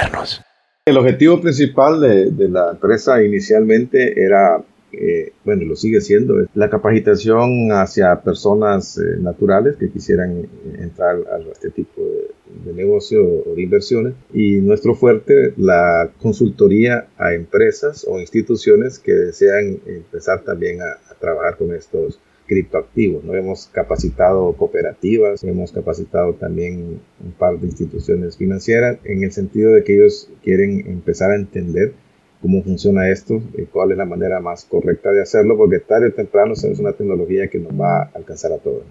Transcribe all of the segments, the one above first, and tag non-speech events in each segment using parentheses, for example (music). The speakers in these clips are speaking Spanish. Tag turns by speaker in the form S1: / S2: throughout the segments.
S1: modernos.
S2: El objetivo principal de, la empresa inicialmente era, eh, bueno, lo sigue siendo, la capacitación hacia personas eh, naturales que quisieran eh, entrar a este tipo de, de, negocio o de inversiones. Y nuestro fuerte, la consultoría a empresas o instituciones que desean empezar también a trabajar con estos criptoactivos. ¿no? Hemos capacitado cooperativas, hemos capacitado también un par de instituciones financieras en el sentido de que ellos quieren empezar a entender cómo funciona esto, y cuál es la manera más correcta de hacerlo, porque tarde o temprano es una tecnología que nos va a alcanzar a todos.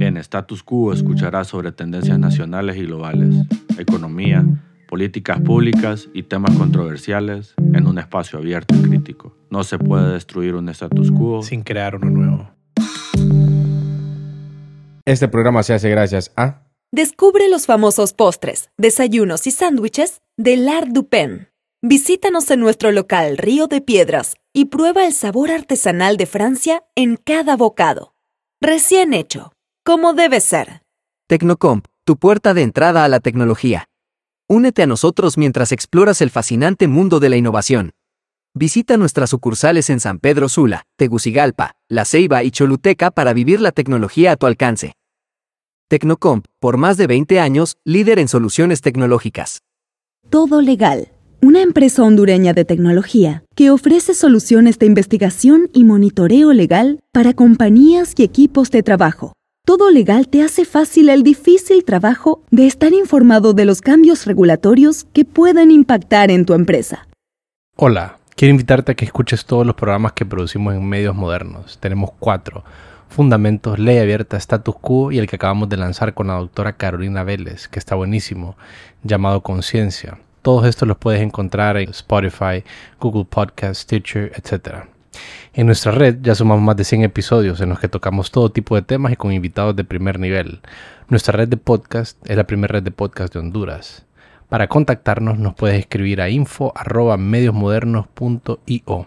S3: En Status Quo escucharás sobre tendencias nacionales y globales, economía, políticas públicas y temas controversiales en un espacio abierto y crítico. No se puede destruir un status quo
S1: sin crear uno nuevo.
S4: Este programa se hace gracias a...
S5: Descubre los famosos postres, desayunos y sándwiches de L'Art du Pen. Visítanos en nuestro local Río de Piedras y prueba el sabor artesanal de Francia en cada bocado. Recién hecho, como debe ser.
S6: Tecnocomp, tu puerta de entrada a la tecnología. Únete a nosotros mientras exploras el fascinante mundo de la innovación. Visita nuestras sucursales en San Pedro Sula, Tegucigalpa, La Ceiba y Choluteca para vivir la tecnología a tu alcance. Tecnocomp, por más de 20 años, líder en soluciones tecnológicas.
S7: Todo Legal, una empresa hondureña de tecnología que ofrece soluciones de investigación y monitoreo legal para compañías y equipos de trabajo todo legal te hace fácil el difícil trabajo de estar informado de los cambios regulatorios que pueden impactar en tu empresa.
S1: Hola, quiero invitarte a que escuches todos los programas que producimos en medios modernos. Tenemos cuatro. Fundamentos, Ley Abierta, Status Quo y el que acabamos de lanzar con la doctora Carolina Vélez, que está buenísimo, llamado Conciencia. Todos estos los puedes encontrar en Spotify, Google Podcast, Stitcher, etc. En nuestra red ya sumamos más de 100 episodios en los que tocamos todo tipo de temas y con invitados de primer nivel. Nuestra red de podcast es la primera red de podcast de Honduras. Para contactarnos nos puedes escribir a info@mediosmodernos.io.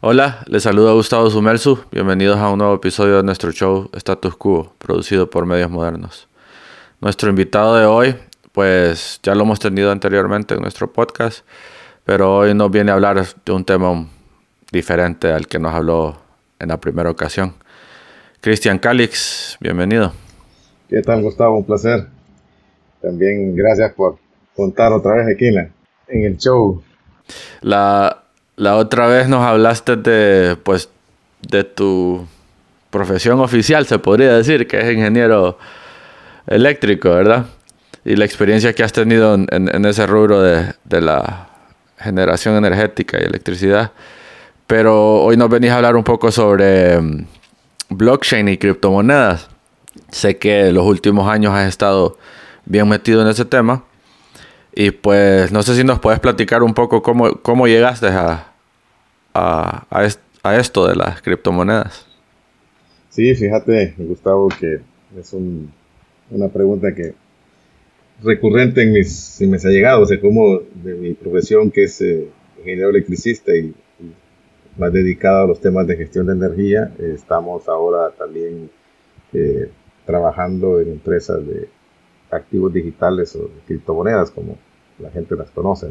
S3: Hola, les saluda Gustavo Sumelsu. Bienvenidos a un nuevo episodio de nuestro show Status Quo, producido por Medios Modernos. Nuestro invitado de hoy, pues ya lo hemos tenido anteriormente en nuestro podcast, pero hoy nos viene a hablar de un tema diferente al que nos habló en la primera ocasión. Cristian Calix, bienvenido.
S2: ¿Qué tal, Gustavo? Un placer. También gracias por contar otra vez aquí en, el show.
S3: La, la, otra vez nos hablaste de, pues, de tu profesión oficial, se podría decir, que es ingeniero eléctrico, ¿verdad? Y la experiencia que has tenido en, en ese rubro de, de la generación energética y electricidad. Pero hoy nos venís a hablar un poco sobre mm, blockchain y criptomonedas. Sé que los últimos años has estado bien metido en ese tema. Y pues no sé si nos puedes platicar un poco cómo, cómo llegaste a, a, a, esto de las criptomonedas.
S2: Sí, fíjate, Gustavo, que es una pregunta que recurrente en mis, en mis allegados, o sea, como de mi profesión que es eh, ingeniero electricista y más dedicado a los temas de gestión de energía. estamos ahora también eh, trabajando en empresas de activos digitales o criptomonedas, como la gente las conoce.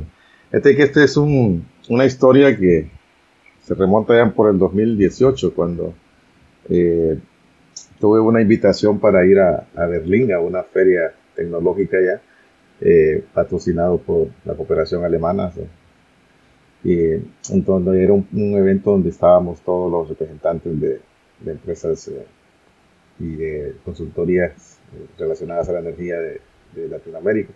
S2: Este que este es una historia que se remonta ya por el 2018, cuando eh, tuve una invitación para ir a, Berlín, a una feria tecnológica ya, eh, patrocinado por la cooperación alemana, y entonces era un, evento donde estábamos todos los representantes de, empresas eh, y de consultorías relacionadas a la energía de, Latinoamérica.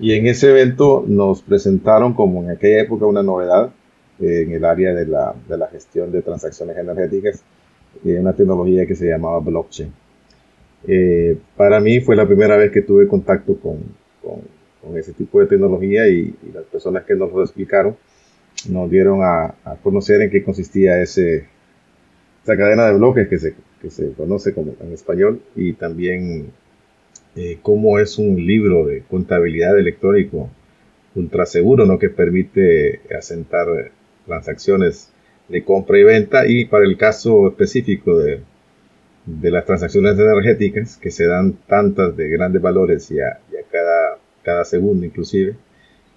S2: Y en ese evento nos presentaron como en aquella época una novedad eh, en el área de la, de la, gestión de transacciones energéticas, una tecnología que se llamaba blockchain. para mí fue la primera vez que tuve contacto con, con, ese tipo de tecnología y, y, las personas que nos lo explicaron nos dieron a, conocer en qué consistía ese, esa cadena de bloques que se, que se conoce como en español y también eh, cómo es un libro de contabilidad electrónico ultra seguro, ¿no? que permite asentar transacciones de compra y venta y para el caso específico de, de las transacciones energéticas que se dan tantas de grandes valores y a, y a cada cada segundo inclusive.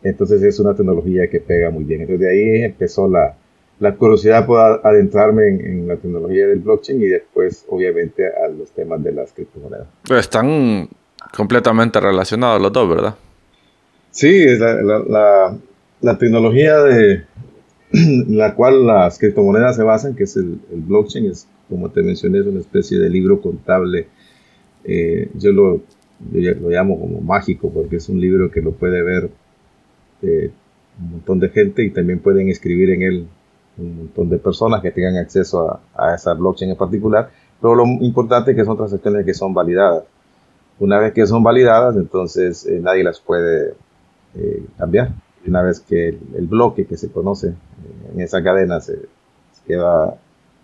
S2: Entonces es una tecnología que pega muy bien. Entonces de ahí empezó la, la curiosidad por adentrarme en, la tecnología del blockchain y después obviamente a los temas de las criptomonedas.
S3: Pero están completamente relacionados los dos, ¿verdad?
S2: Sí, la, la, la, tecnología de (clears throat) la cual las criptomonedas se basan, que es el, blockchain, es como te mencioné, es una especie de libro contable. Eh, yo lo, lo llamo como mágico porque es un libro que lo puede ver este, un montón de gente y también pueden escribir en él un montón de personas que tengan acceso a, esa blockchain en particular. Pero lo importante es que son transacciones que son validadas. Una vez que son validadas, entonces eh, nadie las puede eh, cambiar. Una vez que el, bloque que se conoce eh, en esa cadena se, queda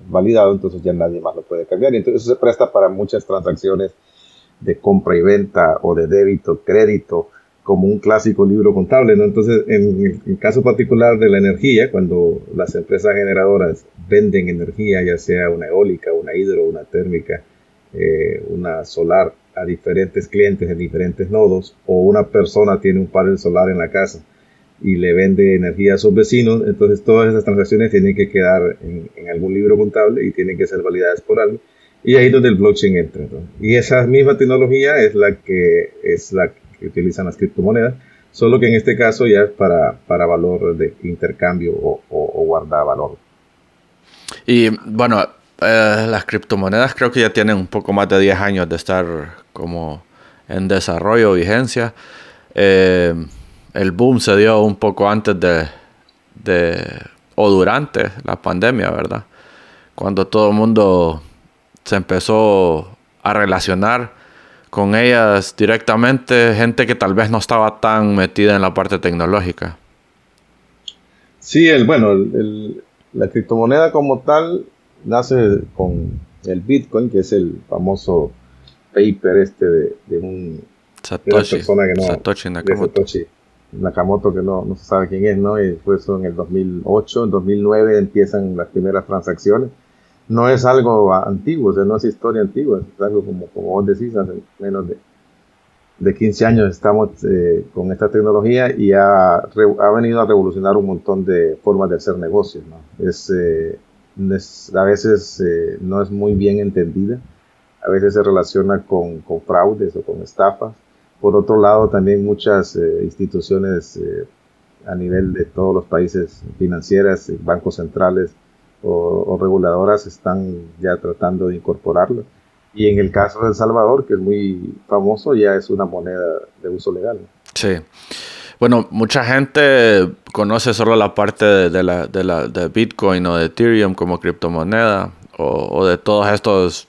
S2: validado, entonces ya nadie más lo puede cambiar. Y entonces eso se presta para muchas transacciones de compra y venta o de débito, crédito, como un clásico libro contable. Entonces, en el caso particular de la energía, cuando las empresas generadoras venden energía, ya sea una eólica, una hidro, una térmica, una solar, a diferentes clientes en diferentes nodos, o una persona tiene un panel solar en la casa y le vende energía a sus vecinos, entonces todas esas transacciones tienen que quedar en, algún libro contable y tienen que ser validadas por alguien. Y ahí es donde el blockchain entra. Y esa misma tecnología es la que es la que utilizan las criptomonedas, solo que en este caso ya es para, para valor de intercambio o, o, guardar valor.
S3: Y bueno, eh, las criptomonedas creo que ya tienen un poco más de 10 años de estar como en desarrollo, vigencia. Eh, el boom se dio un poco antes de, o durante la pandemia, ¿verdad? Cuando todo el mundo se empezó a relacionar con ellas directamente gente que tal vez no estaba tan metida en la parte tecnológica.
S2: Sí, el, bueno, la criptomoneda como tal nace con el Bitcoin, que es el famoso paper este de, un
S3: Satoshi,
S2: persona que no, Satoshi Nakamoto. Nakamoto, que no, no se sabe quién es, ¿no? Y fue eso en el 2008, en 2009 empiezan las primeras transacciones no es algo antiguo, o sea, no es historia antigua, es algo como, como vos decís, hace menos de, de 15 años estamos eh, con esta tecnología y ha, ha, venido a revolucionar un montón de formas de hacer negocios. ¿no? Es, eh, a veces eh, no es muy bien entendida, a veces se relaciona con, con fraudes o con estafas. Por otro lado, también muchas instituciones a nivel de todos los países financieras, bancos centrales, o, reguladoras están ya tratando de incorporarlo. Y en el caso de El Salvador, que es muy famoso, ya es una moneda de uso legal.
S3: Sí. Bueno, mucha gente conoce solo la parte de, la, de, la, de Bitcoin o de Ethereum como criptomoneda o, de todas estas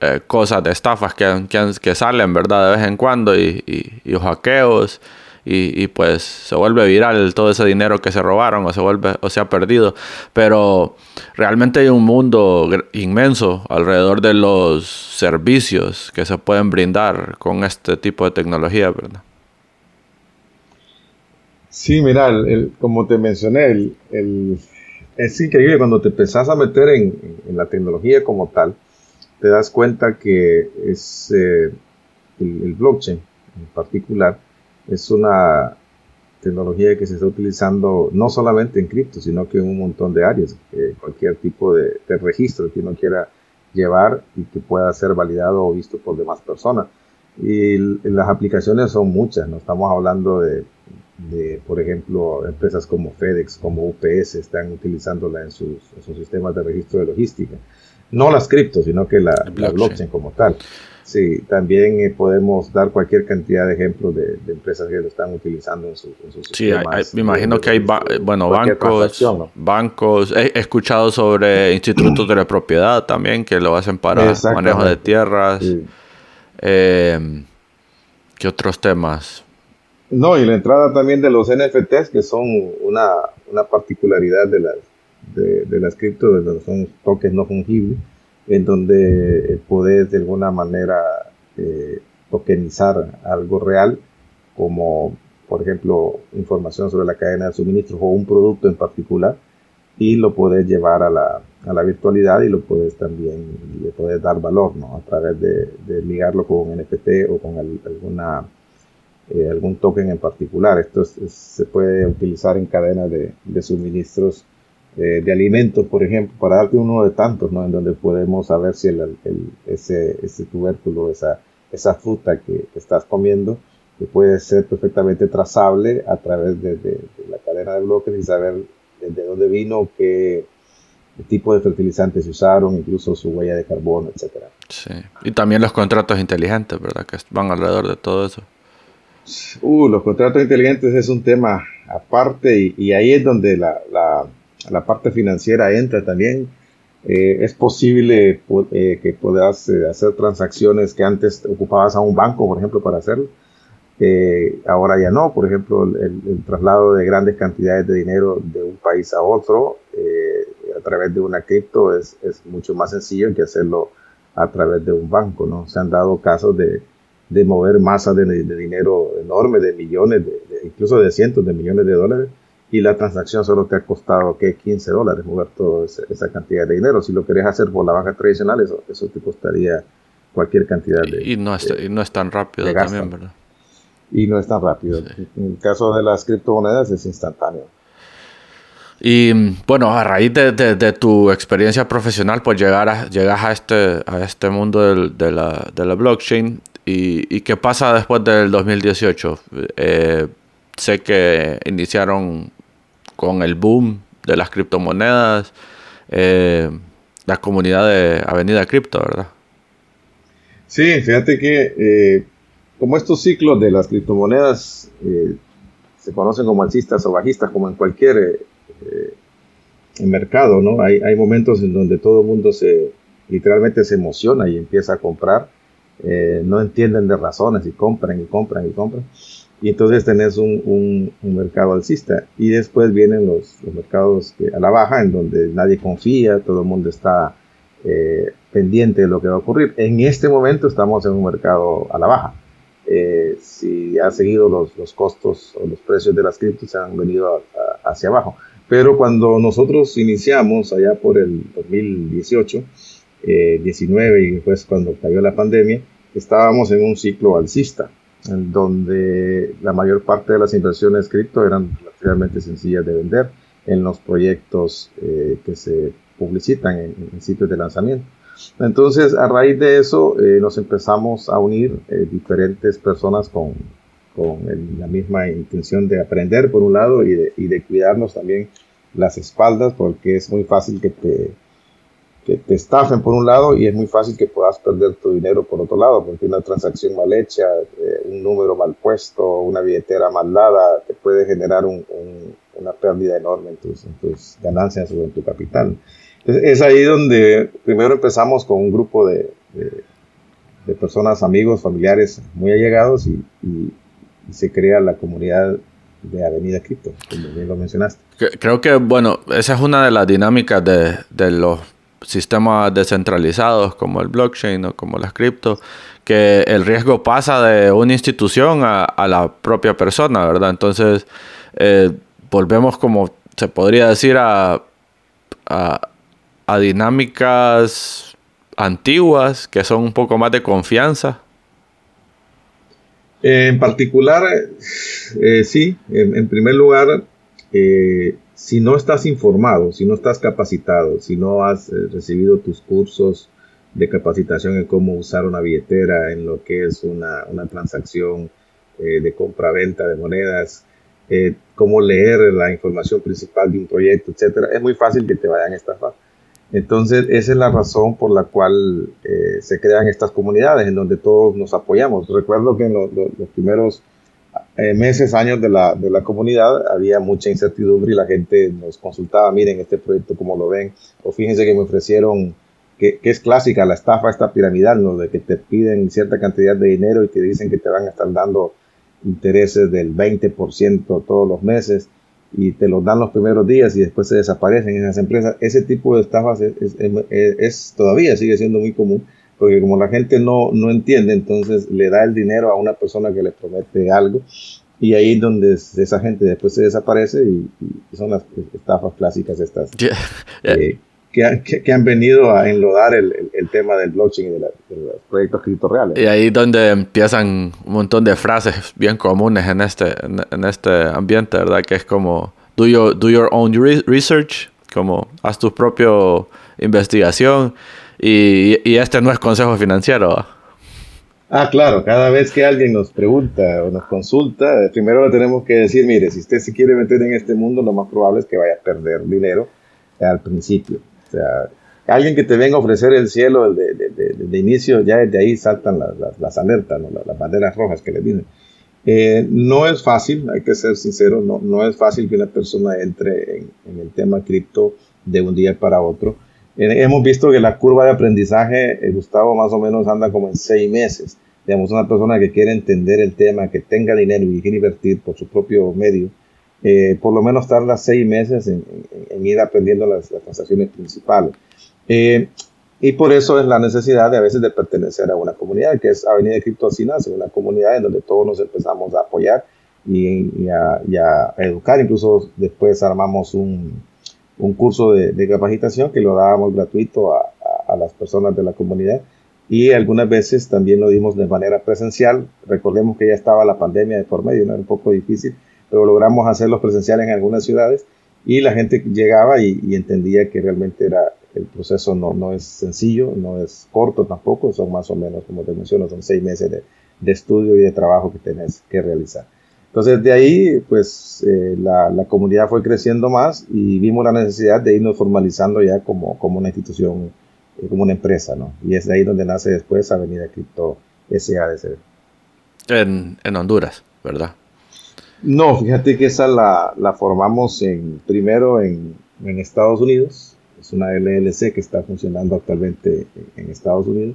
S3: eh, cosas de estafas que, que, salen, ¿verdad? De vez en cuando y, y, y hackeos y, pues se vuelve viral todo ese dinero que se robaron o se vuelve o se ha perdido. Pero realmente hay un mundo inmenso alrededor de los servicios que se pueden brindar con este tipo de tecnología, ¿verdad?
S2: Sí, mira, como te mencioné, el, es increíble cuando te empezás a meter en, la tecnología como tal, te das cuenta que es eh, el blockchain en particular es una tecnología que se está utilizando no solamente en cripto, sino que en un montón de áreas, cualquier tipo de, registro que uno quiera llevar y que pueda ser validado o visto por demás personas. Y las aplicaciones son muchas, no estamos hablando de, por ejemplo, empresas como FedEx, como UPS, están utilizándola en sus, sistemas de registro de logística. No las cripto, sino que la blockchain como tal. Sí, también eh, podemos dar cualquier cantidad de ejemplos de, empresas que lo están utilizando en, sus
S3: sí, me imagino que hay bueno, bancos, bancos. He, escuchado sobre (clears throat) institutos de la propiedad también que lo hacen para manejo de tierras. Eh, ¿Qué otros temas?
S2: No, y la entrada también de los NFTs, que son una, una particularidad de las, de, de las cripto, son tokens no fungibles en donde poder de alguna manera eh, tokenizar algo real, como por ejemplo información sobre la cadena de suministros o un producto en particular, y lo puedes llevar a la, a la virtualidad y lo puedes también, le puedes dar valor, ¿no? A través de, de ligarlo con un NFT o con alguna eh, algún token en particular. Esto se puede utilizar en cadenas de, suministros eh, de alimentos, por ejemplo, para darte uno de tantos, ¿no? En donde podemos saber si el, ese, ese, tubérculo, esa, esa fruta que, estás comiendo, que puede ser perfectamente trazable a través de, de, la cadena de bloques y saber de dónde vino, qué tipo de fertilizantes usaron, incluso su huella de carbono, etcétera.
S3: Sí. Y también los contratos inteligentes, ¿verdad? Que van alrededor de todo eso.
S2: Uh, los contratos inteligentes es un tema aparte y, ahí es donde la, la, parte financiera entra también. Eh, es posible eh, que puedas eh, hacer transacciones que antes ocupabas a un banco, por ejemplo, para hacerlo. ahora ya no, por ejemplo, el, traslado de grandes cantidades de dinero de un país a otro a través de una cripto es, mucho más sencillo que hacerlo a través de un banco, ¿no? Se han dado casos de, de mover masas de, dinero enorme, de millones, incluso de cientos de millones de dólares, y la transacción solo te ha costado que 15 dólares mover toda esa cantidad de dinero. Si lo querés hacer por la banca tradicional, eso, eso te costaría cualquier cantidad de
S3: Y no es, y no es tan rápido también, ¿verdad?
S2: Y no es tan rápido. En el caso de las criptomonedas es instantáneo.
S3: Y bueno, a raíz de, tu experiencia profesional, pues llegar a, llegas a este, a este mundo de, la, de la blockchain. Y, qué pasa después del 2018? Eh, sé que iniciaron con el boom de las criptomonedas, eh, la comunidad de Avenida Cripto, ¿verdad?
S2: Sí, fíjate que eh, como estos ciclos de las criptomonedas se conocen como alcistas o bajistas, como en cualquier eh, mercado, ¿no? Hay, hay momentos en donde todo el mundo se, literalmente se emociona y empieza a comprar, eh, no entienden de razones y compran y compran y compran. Y entonces tenés un, un, mercado alcista. Y después vienen los, los mercados a la baja, en donde nadie confía, todo el mundo está eh, pendiente de lo que va a ocurrir. En este momento estamos en un mercado a la baja. si ha seguido los, los, costos o los precios de las criptos han venido hacia abajo. Pero cuando nosotros iniciamos allá por el 2018, 19 eh, y después cuando cayó la pandemia, estábamos en un ciclo alcista, en donde la mayor parte de las inversiones cripto eran realmente sencillas de vender en los proyectos eh, que se publicitan en, sitios de lanzamiento. Entonces, a raíz de eso, eh, nos empezamos a unir diferentes personas con, con la misma intención de aprender por un lado y de, y de, cuidarnos también las espaldas porque es muy fácil que te, que te estafen por un lado y es muy fácil que puedas perder tu dinero por otro lado porque una transacción mal hecha, eh, un número mal puesto, una billetera mal dada te puede generar un, una pérdida enorme en tus, en tus, ganancias o en tu capital. Entonces, es ahí donde primero empezamos con un grupo de, de, personas, amigos, familiares muy allegados y y se crea la comunidad de Avenida Cripto, como bien lo mencionaste.
S3: Creo que, bueno, esa es una de las dinámicas de, de los sistemas descentralizados como el blockchain o como las cripto, que el riesgo pasa de una institución a, la propia persona, ¿verdad? Entonces, eh, volvemos como se podría decir a, a, dinámicas antiguas que son un poco más de confianza
S2: en particular, eh, sí, en, primer lugar, eh, si no estás informado, si no estás capacitado, si no has eh, recibido tus cursos de capacitación en cómo usar una billetera, en lo que es una, una transacción de compra-venta de monedas, cómo leer la información principal de un proyecto, etcétera, es muy fácil que te vayan a estafar. Entonces, esa es la razón por la cual eh, se crean estas comunidades en donde todos nos apoyamos. Recuerdo que en los primeros eh, meses, años de la, de la, comunidad había mucha incertidumbre y la gente nos consultaba, miren este proyecto, cómo lo ven, o fíjense que me ofrecieron, que, es clásica la estafa esta piramidal, ¿no? de que te piden cierta cantidad de dinero y te dicen que te van a estar dando intereses del 20% todos los meses y te los dan los primeros días y después se desaparecen en esas empresas. Ese tipo de estafas es, todavía sigue siendo muy común porque como la gente no, no entiende, entonces le da el dinero a una persona que le promete algo y ahí es donde esa gente después se desaparece y, son las estafas clásicas estas.
S3: Eh,
S2: que, han venido a enlodar el, tema del blockchain y de, los proyectos criptoreales.
S3: Y ahí donde empiezan un montón de frases bien comunes en este, en, este ambiente, ¿verdad? Que es como, do your, do your own research, como haz tu propia investigación y, este no es consejo financiero.
S2: Ah, claro, cada vez que alguien nos pregunta o nos consulta, primero le tenemos que decir, mire, si usted se quiere meter en este mundo, lo más probable es que vaya a perder dinero al principio sea, alguien que te venga a ofrecer el cielo de, inicio, ya desde ahí saltan las, alertas, las, banderas rojas que le vienen. Eh, no es fácil, hay que ser sincero, no es fácil que una persona entre en, el tema cripto de un día para otro. Eh, hemos visto que la curva de aprendizaje, eh, Gustavo, más o menos anda como en seis meses. Digamos, una persona que quiere entender el tema, que tenga dinero y quiere invertir por su propio medio, eh, por lo menos tarda seis meses en, ir aprendiendo las, transacciones principales. Eh, y por eso es la necesidad de a veces de pertenecer a una comunidad, que es Avenida de Criptocinas, una comunidad en donde todos nos empezamos a apoyar y, a, educar. Incluso después armamos un, un curso de, capacitación que lo dábamos gratuito a, a, las personas de la comunidad y algunas veces también lo dimos de manera presencial. Recordemos que ya estaba la pandemia de por medio, ¿no? era un poco difícil, pero logramos hacerlos presenciales en algunas ciudades y la gente llegaba y, entendía que realmente era el proceso no, no es sencillo, no es corto tampoco, son más o menos, como te menciono, son seis meses de, de estudio y de trabajo que tenés que realizar. Entonces de ahí, pues eh, la, la, comunidad fue creciendo más y vimos la necesidad de irnos formalizando ya como, como una institución, eh, como una empresa, ¿no? Y es de ahí donde nace después Avenida Cripto SADC.
S3: En, en Honduras, ¿verdad?
S2: No, fíjate que esa la, la formamos en, primero en, en, Estados Unidos, es una LLC que está funcionando actualmente en, Estados Unidos,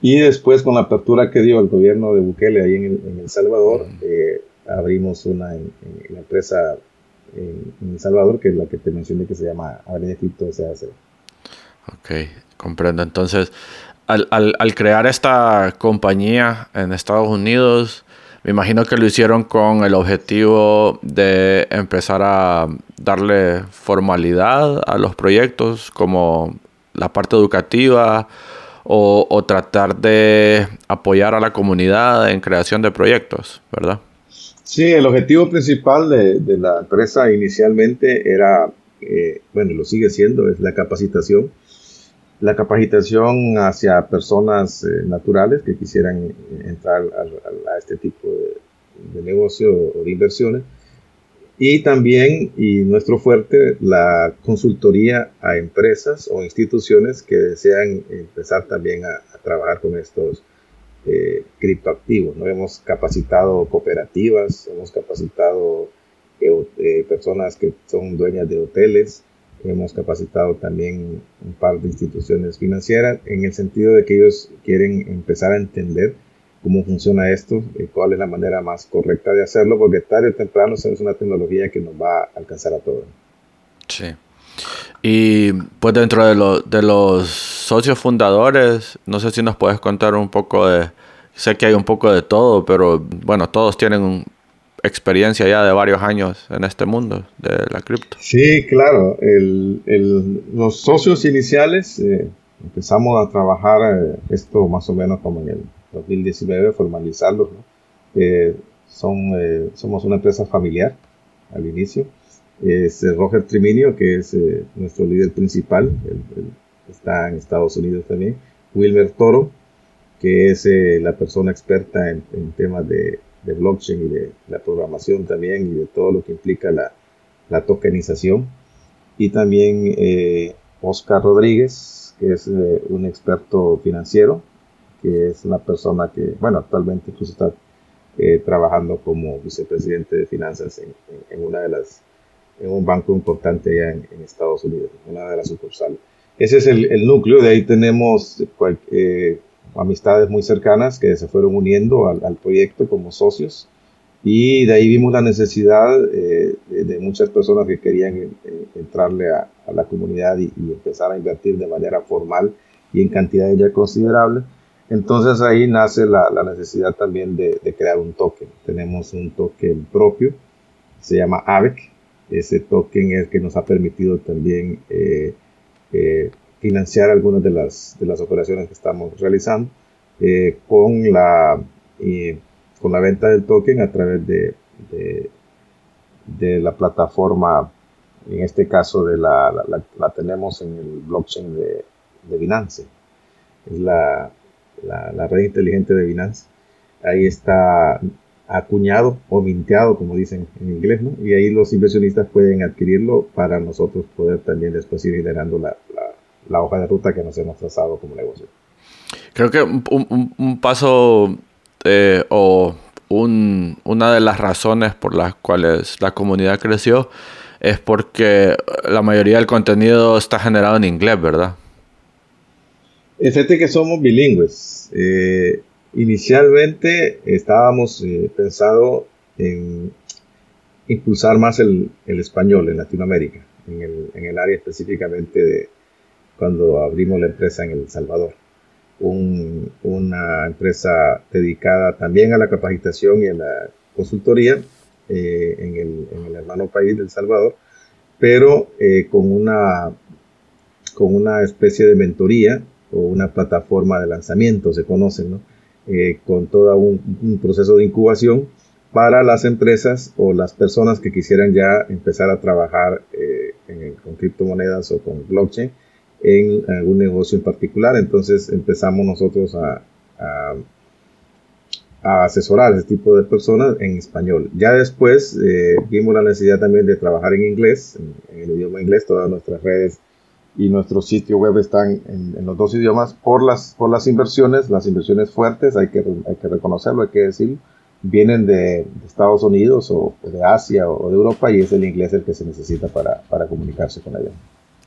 S2: y después con la apertura que dio el gobierno de Bukele ahí en El, Salvador, eh, abrimos una en, la empresa en, El Salvador, que es la que te mencioné que se llama Avenida Cripto SAC.
S3: Ok, comprendo. Entonces, al, crear esta compañía en Estados Unidos, me imagino que lo hicieron con el objetivo de empezar a darle formalidad a los proyectos, como la parte educativa, o, tratar de apoyar a la comunidad en creación de proyectos, ¿verdad?
S2: Sí, el objetivo principal de, la empresa inicialmente era, eh, bueno, lo sigue siendo, es la capacitación la capacitación hacia personas eh, naturales que quisieran entrar a, este tipo de, negocio o de inversiones. Y también, y nuestro fuerte, la consultoría a empresas o instituciones que desean empezar también a, trabajar con estos eh, criptoactivos. ¿no? Hemos capacitado cooperativas, hemos capacitado eh, personas que son dueñas de hoteles, Hemos capacitado también un par de instituciones financieras en el sentido de que ellos quieren empezar a entender cómo funciona esto, y cuál es la manera más correcta de hacerlo, porque tarde o temprano es una tecnología que nos va a alcanzar a todos.
S3: Sí. Y pues dentro de, de los socios fundadores, no sé si nos puedes contar un poco de, sé que hay un poco de todo, pero bueno, todos tienen experiencia ya de varios años en este mundo de la cripto.
S2: Sí, claro. los socios iniciales eh, empezamos a trabajar eh, esto más o menos como en el 2019, formalizarlo. Eh, son, somos una empresa familiar al inicio. Es Roger Triminio, que es nuestro líder principal, está en Estados Unidos también. Wilmer Toro, que es la persona experta en temas de blockchain y de la programación también y de todo lo que implica la, la tokenización. Y también eh, Oscar Rodríguez, que es eh, un experto financiero, que es una persona que, bueno, actualmente incluso está eh, trabajando como vicepresidente de finanzas en, en, una de las, en un banco importante allá en, en, Estados Unidos, una de las sucursales. Ese es el, el núcleo, de ahí tenemos eh, amistades muy cercanas que se fueron uniendo al, proyecto como socios y de ahí vimos la necesidad eh, de, muchas personas que querían eh, entrarle a, la comunidad y, empezar a invertir de manera formal y en cantidades ya considerables. Entonces ahí nace la, necesidad también de, crear un token. Tenemos un token propio, se llama AVEC. Ese token es que nos ha permitido también eh, financiar algunas de las, de las operaciones que estamos realizando con, la, con la venta del token a través de, de, la plataforma, en este caso de la, la, tenemos en el blockchain de, de Binance, es la, la, red inteligente de Binance. Ahí está acuñado o minteado, como dicen en inglés, ¿no? Y ahí los inversionistas pueden adquirirlo para nosotros poder también después ir generando la, la, hoja de ruta que nos hemos trazado como negocio.
S3: Creo que un, un, paso eh, o un, una de las razones por las cuales la comunidad creció es porque la mayoría del contenido está generado en inglés, ¿verdad?
S2: Fíjate que somos bilingües. Eh, inicialmente estábamos eh, pensado en impulsar más el, español en Latinoamérica, en el, área específicamente de cuando abrimos la empresa en El Salvador. una empresa dedicada también a la capacitación y a la consultoría eh, en, el, hermano país del Salvador, pero una, con una especie de mentoría o una plataforma de lanzamiento, se conocen, ¿no? Eh, con todo un, proceso de incubación para las empresas o las personas que quisieran ya empezar a trabajar eh, con criptomonedas o con blockchain en algún negocio en particular. Entonces empezamos nosotros a, a, asesorar a ese tipo de personas en español. Ya después eh, vimos la necesidad también de trabajar en inglés, en el idioma inglés, todas nuestras redes y nuestro sitio web están en, los dos idiomas por las, por las inversiones, las inversiones fuertes, hay que, hay que reconocerlo, hay que decirlo, vienen de, Estados Unidos o de Asia o de Europa y es el inglés el que se necesita para, para comunicarse con ellos.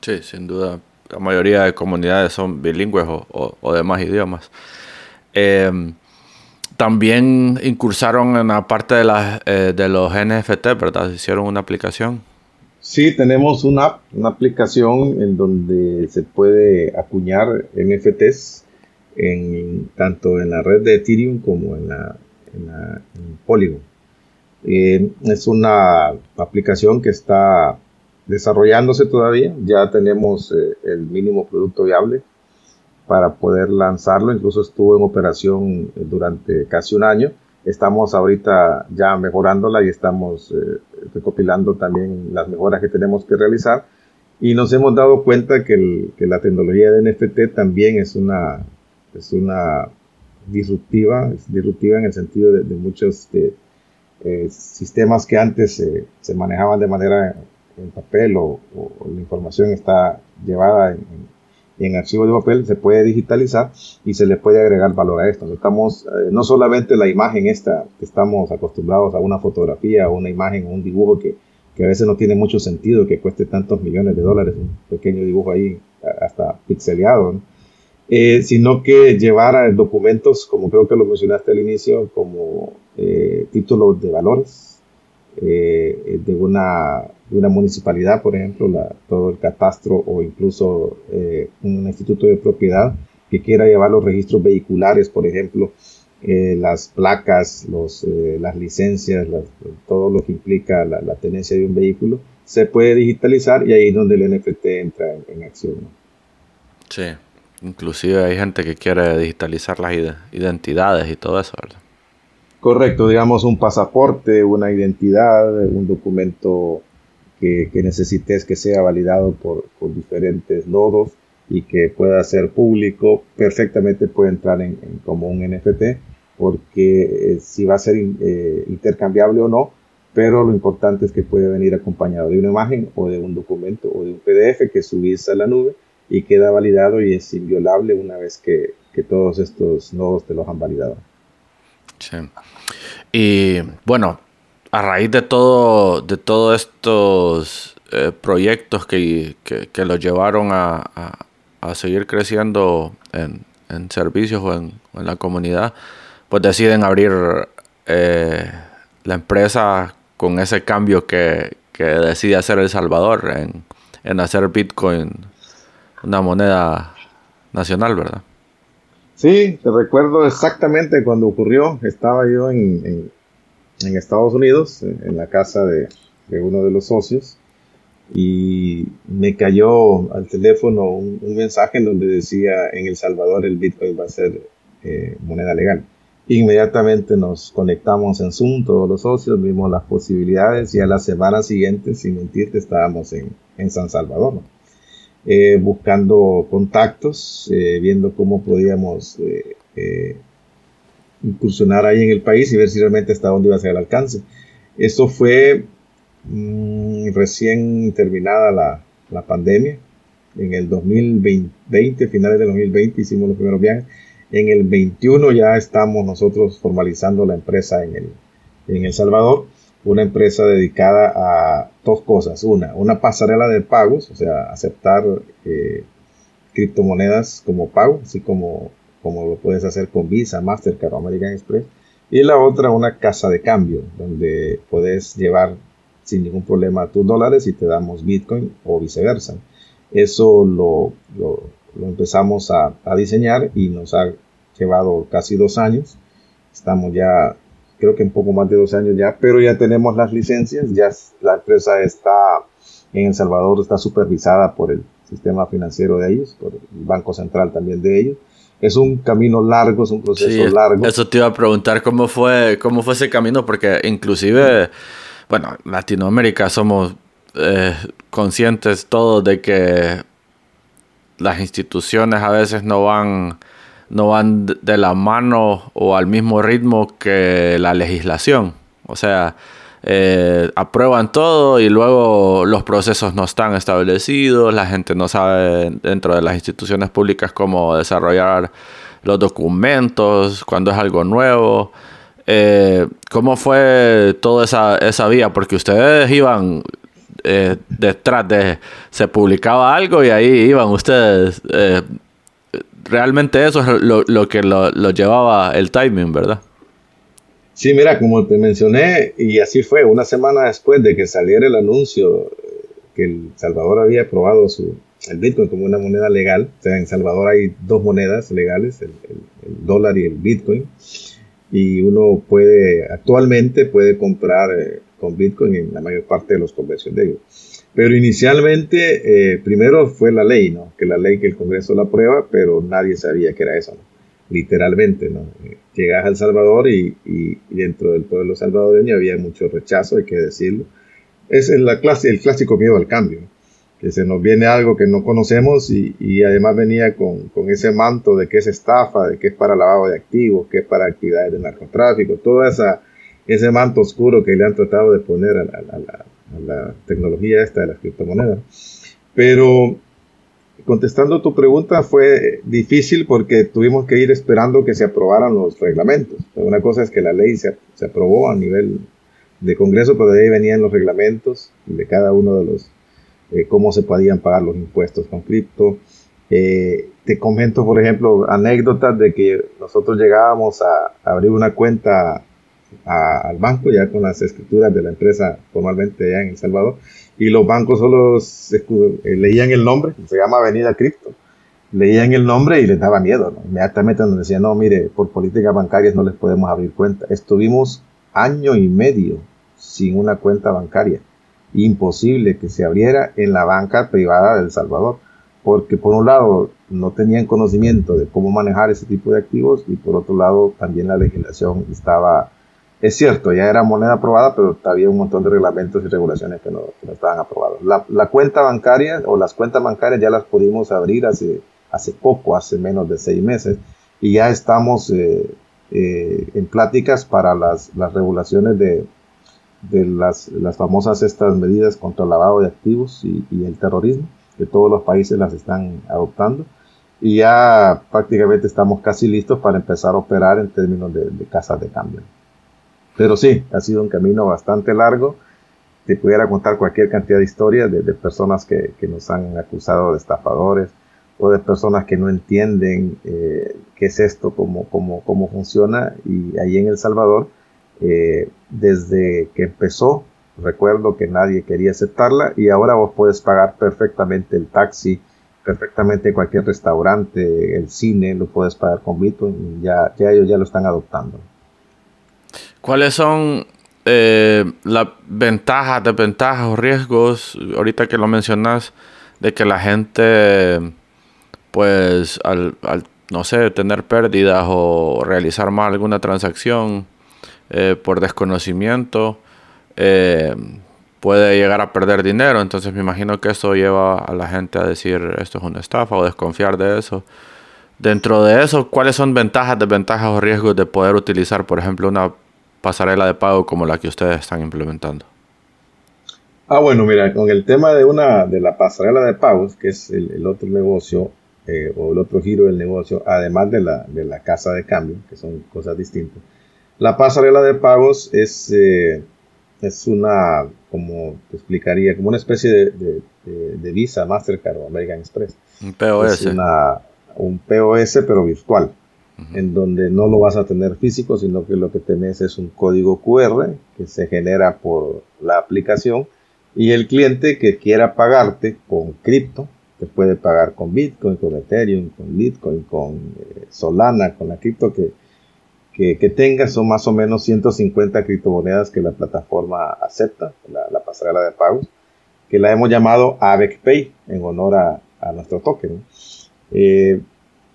S3: Sí, sin duda. La mayoría de comunidades son bilingües o, o, demás idiomas. Em, también incursaron en la parte de, las, eh, de los NFT, ¿verdad? Hicieron una aplicación.
S2: Sí, tenemos una una aplicación en donde se puede acuñar NFTs en, tanto en la red de Ethereum como en, la, en, Polygon. Eh, es una aplicación que está desarrollándose todavía, ya tenemos eh, el mínimo producto viable para poder lanzarlo, incluso estuvo en operación durante casi un año Estamos ahorita ya mejorándola y estamos eh, recopilando también las mejoras que tenemos que realizar. Y nos hemos dado cuenta que, la tecnología de NFT también es una, es una disruptiva, es disruptiva en el sentido de, muchos eh, sistemas que antes se manejaban de manera en papel o, la información está llevada en, en archivo de papel se puede digitalizar y se le puede agregar valor a esto. Estamos, eh, no solamente la imagen esta, que estamos acostumbrados a una fotografía una imagen o un dibujo que, que, a veces no tiene mucho sentido que cueste tantos millones de dólares, un pequeño dibujo ahí hasta pixeleado, eh, sino que llevar documentos, como creo que lo mencionaste al inicio, como eh, títulos de valores, de una de una municipalidad, por ejemplo, todo el catastro o incluso eh, un instituto de propiedad que quiera llevar los registros vehiculares, por ejemplo, eh, las placas, los, eh, las licencias, todo lo que implica la, tenencia de un vehículo, se puede digitalizar y ahí es donde el NFT entra en, acción.
S3: Sí, inclusive hay gente que quiere digitalizar las identidades y todo eso, ¿verdad?
S2: Correcto, digamos un pasaporte, una identidad, un documento que, necesites que sea validado por, diferentes nodos y que pueda ser público, perfectamente puede entrar en, como un NFT, porque eh, si va a ser eh, intercambiable o no, pero lo importante es que puede venir acompañado de una imagen o de un documento o de un PDF que subís a la nube y queda validado y es inviolable una vez que, que todos estos nodos te los han validado.
S3: Sí. Y bueno, a raíz de todo, de todos estos eh, proyectos que, que, los llevaron a, a, seguir creciendo en, en servicios o en, en, la comunidad, pues deciden abrir eh, la empresa con ese cambio que, que decide hacer El Salvador en, en hacer Bitcoin una moneda nacional, ¿verdad?
S2: Sí, te recuerdo exactamente cuando ocurrió. Estaba yo en, en Estados Unidos, en la casa de, uno de los socios, y me cayó al teléfono un, mensaje en donde decía en El Salvador el Bitcoin va a ser eh, moneda legal. Inmediatamente nos conectamos en Zoom, todos los socios, vimos las posibilidades y a la semana siguiente, sin mentirte, estábamos en, en San Salvador, eh, buscando contactos, eh, viendo cómo podíamos incursionar ahí en el país y ver si realmente hasta dónde iba a ser el alcance. Esto fue Mm, recién terminada la, la, pandemia. En el 2020, finales del 2020, hicimos los primeros viajes. En el 21 ya estamos nosotros formalizando la empresa en El, en el Salvador, una empresa dedicada a dos cosas. Una, una pasarela de pagos, o sea, aceptar eh, criptomonedas como pago, así como, como lo puedes hacer con Visa, Mastercard o American Express. Y la otra, una casa de cambio, donde puedes llevar sin ningún problema tus dólares y te damos Bitcoin o viceversa. Eso lo, lo, empezamos a, a, diseñar y nos ha llevado casi dos años. Estamos ya, creo que un poco más de dos años ya, pero ya tenemos las licencias, ya la empresa está en El Salvador, está supervisada por el sistema financiero de ellos, por el Banco Central también de ellos es un camino largo, es un proceso largo.
S3: Eso te iba a preguntar cómo fue, cómo fue ese camino, porque inclusive bueno, Latinoamérica somos eh, conscientes todos de que las instituciones a veces no van, no van de la mano o al mismo ritmo que la legislación. O sea, eh, aprueban todo y luego los procesos no están establecidos, la gente no sabe dentro de las instituciones públicas cómo desarrollar los documentos, cuando es algo nuevo. Eh, ¿Cómo fue toda esa, esa vía? Porque ustedes iban eh, detrás de... Se publicaba algo y ahí iban ustedes. Eh, realmente eso es lo, que lo, llevaba el timing, ¿verdad?
S2: Sí, mira, como te mencioné, y así fue, una semana después de que saliera el anuncio que El Salvador había aprobado su, el Bitcoin como una moneda legal, o sea, en Salvador hay dos monedas legales, el dólar y el Bitcoin, y uno puede, actualmente puede comprar eh, con Bitcoin en la mayor parte de los comercios de ellos. Pero inicialmente, eh, primero fue la ley, ¿no? Que la ley que el Congreso la aprueba, pero nadie sabía que era eso, ¿no? Literalmente, ¿no? Eh, llegas a El Salvador y, y, dentro del pueblo salvadoreño había mucho rechazo, hay que decirlo. Es la clase, el clásico miedo al cambio que se nos viene algo que no conocemos y, y además venía con, con, ese manto de que es estafa, de que es para lavado de activos, que es para actividades de narcotráfico, todo esa, ese manto oscuro que le han tratado de poner a la, a la tecnología esta de las criptomonedas. Pero contestando tu pregunta fue difícil porque tuvimos que ir esperando que se aprobaran los reglamentos. Una cosa es que la ley se, se aprobó a nivel de Congreso, pero de ahí venían los reglamentos de cada uno de los eh, cómo se podían pagar los impuestos con cripto. Eh, te comento, por ejemplo, anécdotas de que nosotros llegábamos a, abrir una cuenta al banco ya con las escrituras de la empresa formalmente ya en El Salvador y los bancos solo eh, leían el nombre, se llama Avenida Cripto, leían el nombre y les daba miedo, inmediatamente nos decían, no, mire, por políticas bancarias no les podemos abrir cuenta. Estuvimos año y medio sin una cuenta bancaria imposible que se abriera en la banca privada del Salvador, porque por un lado no tenían conocimiento de cómo manejar ese tipo de activos y por otro lado también la legislación estaba, es cierto, ya era moneda aprobada, pero había un montón de reglamentos y regulaciones que no, estaban aprobados. La, cuenta bancaria o las cuentas bancarias ya las pudimos abrir hace, poco, hace menos de seis meses, y ya estamos eh, eh, en pláticas para las, regulaciones de, de las, famosas estas medidas contra el lavado de activos y, el terrorismo, que todos los países las están adoptando. Y ya prácticamente estamos casi listos para empezar a operar en términos de, casas de cambio. Pero sí, ha sido un camino bastante largo. Te pudiera contar cualquier cantidad de historias de, personas que, nos han acusado de estafadores o de personas que no entienden eh, qué es esto, cómo, cómo, cómo funciona. Y ahí en El Salvador eh, desde que empezó, recuerdo que nadie quería aceptarla y ahora vos puedes pagar perfectamente el taxi, perfectamente cualquier restaurante, el cine, lo puedes pagar con Bitcoin ya ellos ya lo están adoptando.
S3: ¿Cuáles son, eh, las ventajas, desventajas o riesgos, ahorita que lo mencionas, de que la gente, pues, al, no sé, tener pérdidas o realizar mal alguna transacción eh, por desconocimiento, eh, puede llegar a perder dinero. Entonces me imagino que eso lleva a la gente a decir esto es una estafa o desconfiar de eso. Dentro de eso, ¿cuáles son ventajas, desventajas o riesgos de poder utilizar, por ejemplo, una pasarela de pago como la que ustedes están implementando?
S2: Ah, bueno, mira, con el tema de una de la pasarela de pagos, que es el, otro negocio eh, o el otro giro del negocio, además de la, de la casa de cambio, que son cosas distintas. La pasarela de pagos es, eh, es una, como te explicaría, como una especie de, de, Visa, Mastercard o American Express.
S3: Un POS.
S2: Es una, un POS pero virtual, en donde no lo vas a tener físico, sino que lo que tenés es un código QR que se genera por la aplicación y el cliente que quiera pagarte con cripto, te puede pagar con Bitcoin, con Ethereum, con Bitcoin, con eh, Solana, con la cripto que, que, tenga, son más o menos 150 criptomonedas que la plataforma acepta, la, pasarela de pagos, que la hemos llamado AVEC Pay en honor a, a nuestro token. Eh,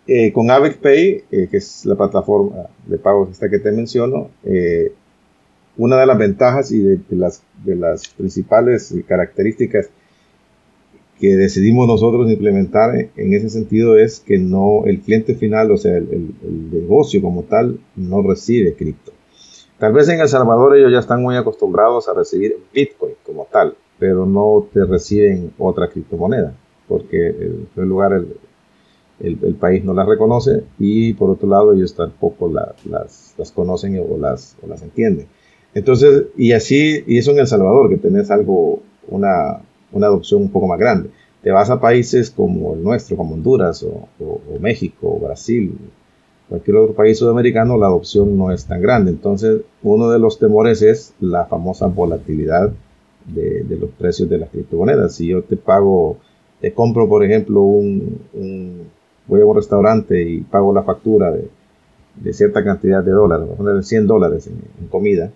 S2: eh, con AVEC Pay, eh, que es la plataforma de pagos esta que te menciono, una de las ventajas y de, las, principales características que decidimos nosotros implementar en ese sentido es que no el cliente final, o sea, el, negocio como tal, no recibe cripto. Tal vez en El Salvador ellos ya están muy acostumbrados a recibir Bitcoin como tal, pero no te reciben otra criptomoneda, porque en primer lugar el, el, país no las reconoce y por otro lado ellos tampoco las, las, conocen o las, o las entienden. Entonces, y así, y eso en El Salvador, que tenés algo, una, una adopción un poco más grande. Te vas a países como el nuestro, como Honduras o, México o Brasil, cualquier otro país sudamericano, la adopción no es tan grande. Entonces, uno de los temores es la famosa volatilidad de los precios de las criptomonedas. Si yo te pago, te compro, por ejemplo, un, voy a un restaurante y pago la factura de, de cierta cantidad de dólares, vamos a poner 100 dólares en, comida,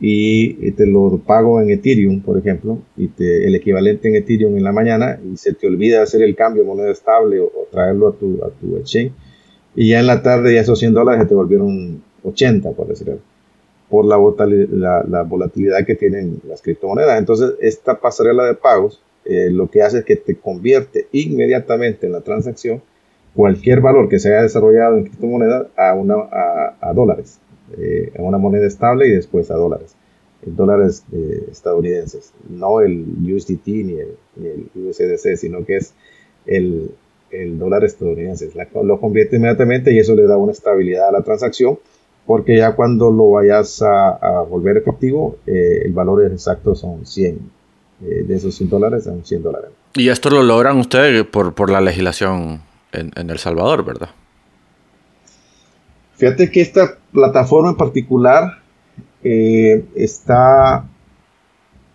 S2: y, te lo pago en Ethereum, por ejemplo, y te, el equivalente en Ethereum en la mañana, y se te olvida hacer el cambio moneda estable o, traerlo a tu, a tu exchange, y ya en la tarde ya esos 100 dólares se te volvieron 80, por decirlo por la, la, la, volatilidad que tienen las criptomonedas. Entonces, esta pasarela de pagos eh, lo que hace es que te convierte inmediatamente en la transacción cualquier valor que se haya desarrollado en criptomoneda a, una, a, dólares, eh, a una moneda estable y después a dólares, en dólares eh, estadounidenses, no el USDT ni el, USDC, sino que es el, el dólar estadounidense. lo convierte inmediatamente y eso le da una estabilidad a la transacción porque ya cuando lo vayas a, volver efectivo, eh, el valor exacto son 100. de esos 100 dólares son 100 dólares.
S3: ¿Y esto lo logran ustedes por, por la legislación en, El Salvador, ¿verdad?
S2: Fíjate que esta plataforma en particular eh, está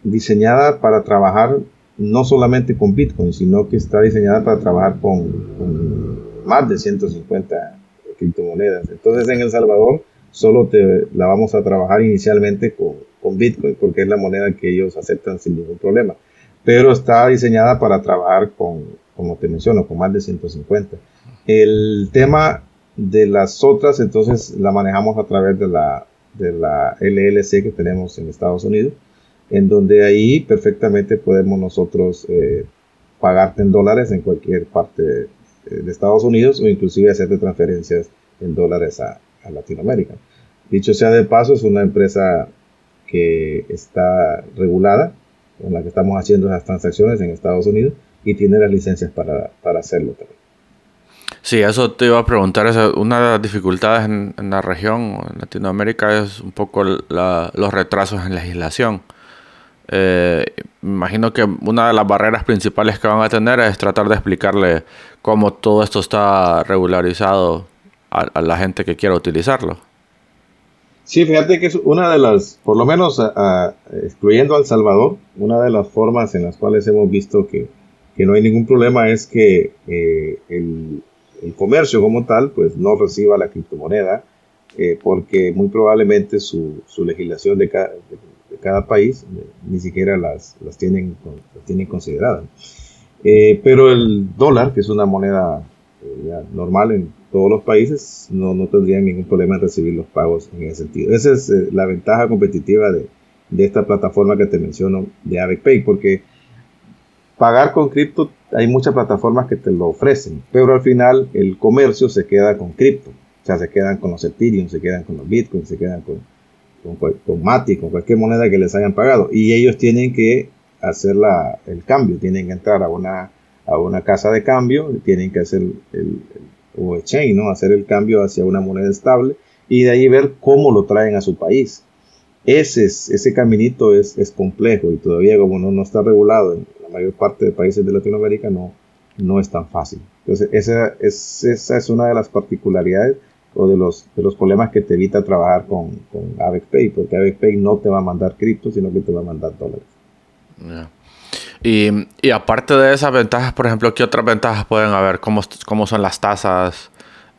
S2: diseñada para trabajar no solamente con Bitcoin, sino que está diseñada para trabajar con, más de 150 criptomonedas. Entonces en El Salvador solo te la vamos a trabajar inicialmente con, con Bitcoin, porque es la moneda que ellos aceptan sin ningún problema. Pero está diseñada para trabajar con, como te menciono, con más de 150. El tema de las otras, entonces la manejamos a través de la, de la LLC que tenemos en Estados Unidos, en donde ahí perfectamente podemos nosotros eh, pagarte en dólares en cualquier parte de, Estados Unidos o inclusive hacerte transferencias en dólares a, a Latinoamérica. Dicho sea de paso, es una empresa que está regulada, con la que estamos haciendo esas transacciones en Estados Unidos y tiene las licencias para, hacerlo también.
S3: Sí, eso te iba a preguntar. Una de las dificultades en, la región, en Latinoamérica, es un poco los retrasos en legislación. Eh, imagino que una de las barreras principales que van a tener es tratar de explicarle cómo todo esto está regularizado a, la gente que quiera utilizarlo.
S2: Sí, fíjate que es una de las, por lo menos excluyendo a El Salvador, una de las formas en las cuales hemos visto que que no hay ningún problema es que eh, el, comercio como tal pues no reciba la criptomoneda eh, porque muy probablemente su, su legislación de, cada país, ni siquiera las, las, tienen, tienen consideradas. pero el dólar, que es una moneda normal en todos los países, no, no tendrían ningún problema en recibir los pagos en ese sentido. Esa es la ventaja competitiva de, de esta plataforma que te menciono de AVECPay, porque pagar con cripto, hay muchas plataformas que te lo ofrecen, pero al final el comercio se queda con cripto. O sea, se quedan con los Ethereum, se quedan con los Bitcoin, se quedan con, con, con Mati, con cualquier moneda que les hayan pagado. Y ellos tienen que hacer la, el cambio, tienen que entrar a una, a una casa de cambio, tienen que hacer el, el, o ¿no? Hacer el cambio hacia una moneda estable y de ahí ver cómo lo traen a su país. Ese, ese caminito es, es complejo y todavía como no, no está regulado en mayor parte de países de Latinoamérica no, no es tan fácil. Entonces esa es, esa es una de las particularidades o de los, de los problemas que te evita trabajar con, con AVECPay, porque AVECPay no te va a mandar cripto, sino que te va a mandar dólares.
S3: Y, y, aparte de esas ventajas, por ejemplo, ¿qué otras ventajas pueden haber? ¿Cómo, cómo son las tasas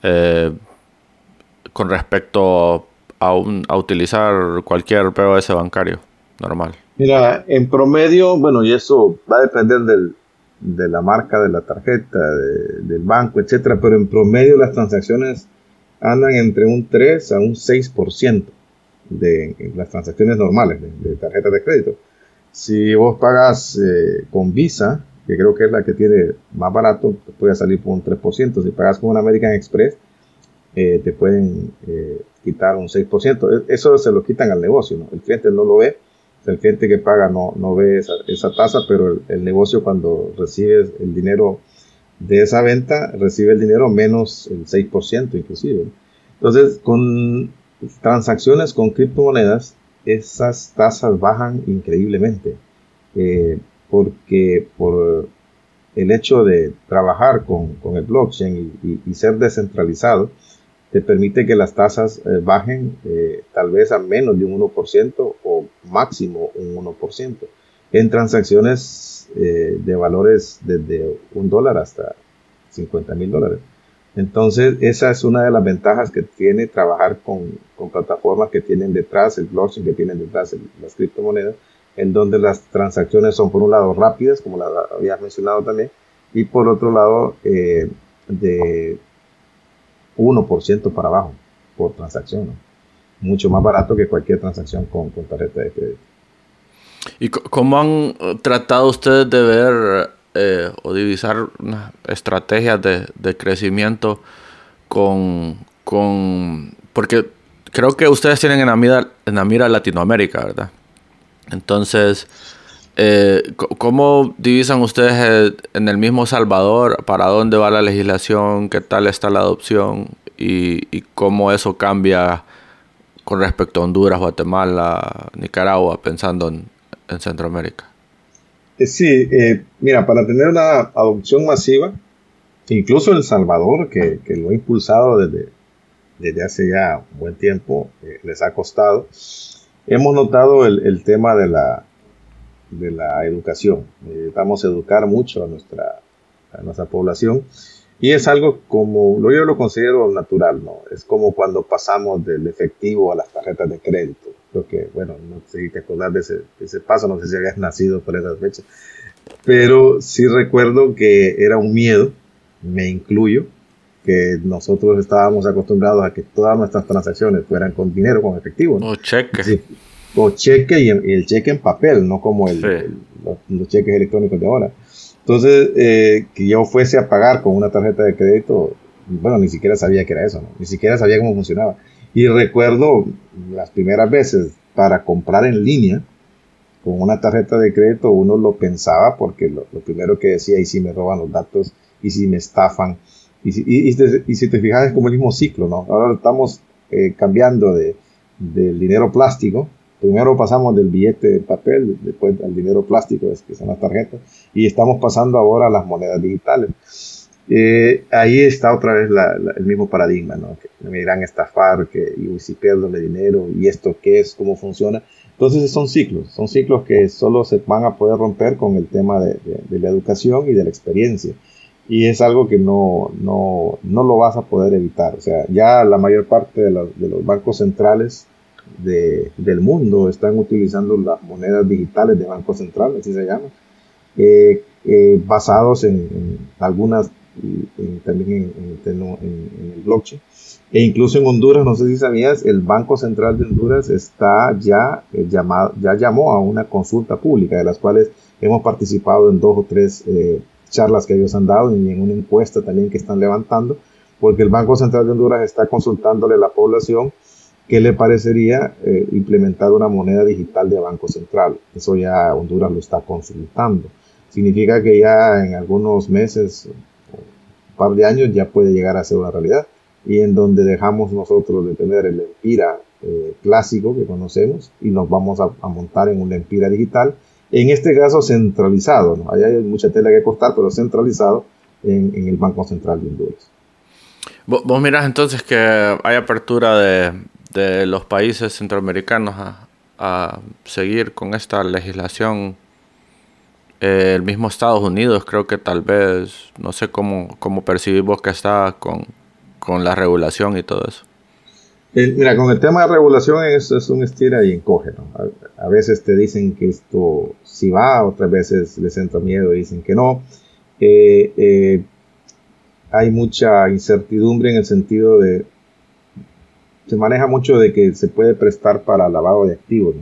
S3: eh, con respecto a, utilizar cualquier POS bancario normal?
S2: Mira, en promedio, bueno, y eso va a depender de la marca de la tarjeta, del banco, etcétera, pero en promedio las transacciones andan entre un 3 a un 6% de las transacciones normales de, tarjetas de crédito. Si vos pagas eh, con Visa, que creo que es la que tiene más barato, te puede salir por un 3%. Si pagas con American Express, eh, te pueden eh, quitar un 6%. E, eso se lo quitan al negocio, ¿no? El cliente no lo ve, el cliente que paga no, no ve esa, esa tasa, pero el, negocio cuando recibe el dinero de esa venta, recibe el dinero menos el 6% inclusive. Entonces, con transacciones con criptomonedas, esas tasas bajan increíblemente, eh, porque por el hecho de trabajar con, con el blockchain y ser descentralizado, te permite que las tasas eh, bajen eh, tal vez a menos de un 1% o máximo un 1% en transacciones eh, de valores desde un dólar hasta 50 mil dólares. Entonces, esa es una de las ventajas que tiene trabajar con, con plataformas que tienen detrás el blockchain, que tienen detrás las criptomonedas, en donde las transacciones son por un lado rápidas, como la habías mencionado también, y por otro lado de 1% para abajo por transacción. Mucho más barato que cualquier transacción con, tarjeta de crédito.
S3: ¿Y cómo han eh, tratado ustedes de ver eh, o divisar una estrategias de, crecimiento con, con... Porque creo que ustedes tienen en la mira, en la mira Latinoamérica, ¿verdad? Entonces, eh, ¿cómo divisan ustedes en el mismo Salvador? ¿Para dónde va la legislación? ¿Qué tal está la adopción? Y, cómo eso cambia con respecto a Honduras, Guatemala, Nicaragua, pensando en, Centroamérica.
S2: Eh, sí, eh, mira, para tener una adopción masiva, incluso El Salvador, que, lo ha impulsado desde, desde hace ya un buen tiempo, les ha costado. Hemos notado el tema de la, de la educación. Necesitamos educar mucho a nuestra, a nuestra población y es algo como, lo yo lo considero natural, ¿no? Es como cuando pasamos del efectivo a las tarjetas de crédito. Creo que, bueno, no sé si te acordás de ese, ese paso, no sé si habías nacido por esas fechas, pero sí recuerdo que era un miedo, me incluyo, que nosotros estábamos acostumbrados a que todas nuestras transacciones fueran con dinero, con efectivo.
S3: ¿no? O cheque.
S2: Sí, o cheque y, el cheque en papel, no como el, los, cheques electrónicos de ahora. Entonces, eh, que yo fuese a pagar con una tarjeta de crédito, bueno, ni siquiera sabía que era eso, ni siquiera sabía cómo funcionaba. Y recuerdo las primeras veces para comprar en línea con una tarjeta de crédito, uno lo pensaba porque lo, primero que decía, y si me roban los datos, y si me estafan, y si, y, si te fijas es como el mismo ciclo, ¿no? Ahora estamos eh, cambiando de, del dinero plástico Primero pasamos del billete de papel, después al dinero plástico, que son las tarjetas, y estamos pasando ahora a las monedas digitales. Eh, ahí está otra vez el mismo paradigma, ¿no? Que me irán a estafar, que y si pierdo el dinero, y esto qué es, cómo funciona. Entonces son ciclos, son ciclos que solo se van a poder romper con el tema de, la educación y de la experiencia. Y es algo que no, no, no, lo vas a poder evitar. O sea, ya la mayor parte de los bancos centrales del mundo están utilizando las monedas digitales de Banco Central, así se llama, eh, eh, basados en, algunas también en, el blockchain. E incluso en Honduras, no sé si sabías, el Banco Central de Honduras está ya, eh, llamado, ya llamó a una consulta pública, de las cuales hemos participado en dos o tres charlas que ellos han dado y en una encuesta también que están levantando, porque el Banco Central de Honduras está consultándole a la población qué le parecería eh, implementar una moneda digital de Banco Central. Eso ya Honduras lo está consultando. Significa que ya en algunos meses, un par de años, ya puede llegar a ser una realidad. Y en donde dejamos nosotros de tener el Empira eh, clásico que conocemos y nos vamos a, montar en un Empira digital, en este caso centralizado. ¿no? hay mucha tela que cortar, pero centralizado en, en el Banco Central de Honduras.
S3: Vos miras entonces que hay apertura de, de los países centroamericanos a, seguir con esta legislación. Eh, el mismo Estados Unidos creo que tal vez, no sé cómo, cómo percibimos que está con, la regulación y todo eso.
S2: mira, con el tema de regulación es, es un estira y encoge. A, veces te dicen que esto sí va, otras veces les entra miedo y dicen que no. Eh, eh, hay mucha incertidumbre en el sentido de se maneja mucho de que se puede prestar para lavado de activos,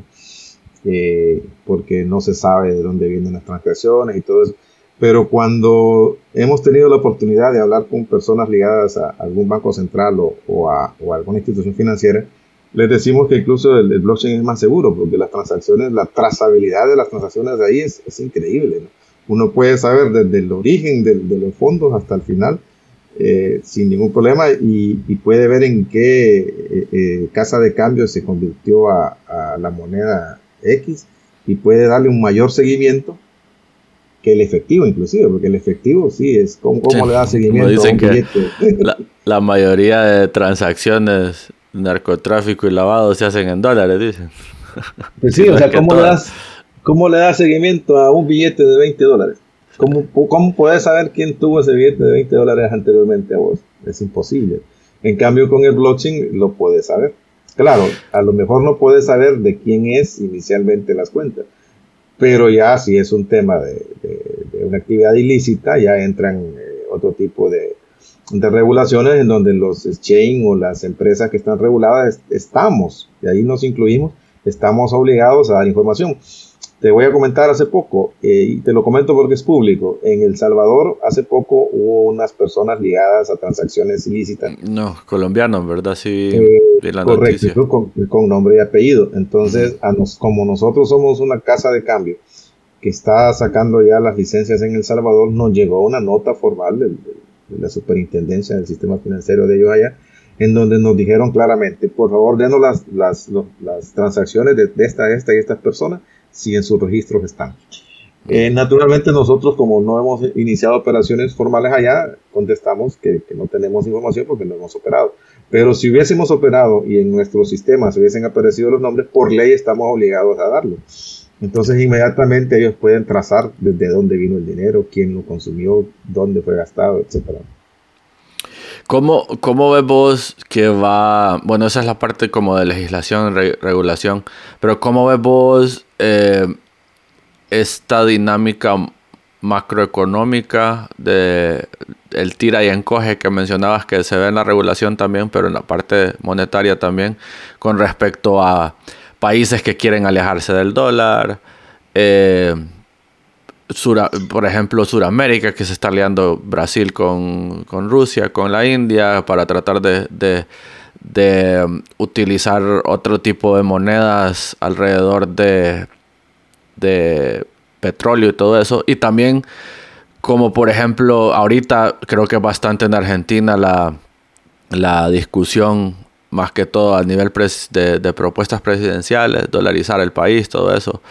S2: eh, porque no se sabe de dónde vienen las transacciones y todo eso. Pero cuando hemos tenido la oportunidad de hablar con personas ligadas a algún banco central o, a, alguna institución financiera, les decimos que incluso el, blockchain es más seguro, porque las transacciones, la trazabilidad de las transacciones de ahí es, increíble. Uno puede saber desde el origen de los fondos hasta el final eh, sin ningún problema y, puede ver en qué eh, eh, casa de cambio se convirtió a, la moneda X y puede darle un mayor seguimiento que el efectivo inclusive, porque el efectivo sí es como, le da seguimiento a un billete. (laughs)
S3: La, mayoría de transacciones, narcotráfico y lavado se hacen en dólares, dicen.
S2: Pues sí, (laughs) o sea, ¿cómo le, das, ¿cómo le das seguimiento a un billete de 20 dólares? ¿Cómo, ¿Cómo puedes saber quién tuvo ese billete de 20 dólares anteriormente a vos? Es imposible. En cambio, con el blockchain lo puedes saber. Claro, a lo mejor no puedes saber de quién es inicialmente las cuentas, pero ya si es un tema de, una actividad ilícita, ya entran eh, otro tipo de, de regulaciones en donde los exchange o las empresas que están reguladas estamos, y ahí nos incluimos, estamos obligados a dar información. Te voy a comentar hace poco, eh, y te lo comento porque es público, en El Salvador hace poco hubo unas personas ligadas a transacciones ilícitas.
S3: No, colombianos, ¿verdad? Sí,
S2: eh, correcto, con, nombre y apellido. Entonces, a nos, como nosotros somos una casa de cambio que está sacando ya las licencias en El Salvador, nos llegó una nota formal de, la superintendencia del sistema financiero de ellos allá, en donde nos dijeron claramente, por favor, denos las, las, las transacciones de, de esta, esta y estas personas si en sus registros están. Eh, naturalmente nosotros como no hemos iniciado operaciones formales allá, contestamos que, no tenemos información porque no hemos operado. Pero si hubiésemos operado y en nuestros sistemas hubiesen aparecido los nombres, por ley estamos obligados a darlo. Entonces inmediatamente ellos pueden trazar desde dónde vino el dinero, quién lo consumió, dónde fue gastado, etcétera.
S3: ¿Cómo, ¿Cómo ves vos que va, bueno, esa es la parte como de legislación, regulación, pero cómo ves vos eh, esta dinámica macroeconómica de el tira y encoge que mencionabas que se ve en la regulación también, pero en la parte monetaria también, con respecto a países que quieren alejarse del dólar, eh, por ejemplo, Suramérica, que se está aliando Brasil con, Rusia, con la India, para tratar de, um, utilizar otro tipo de monedas alrededor de, de petróleo y todo eso. Y también, como por ejemplo, ahorita creo que es bastante en Argentina la, la discusión, más que todo a nivel de, de propuestas presidenciales, dolarizar el país, todo eso.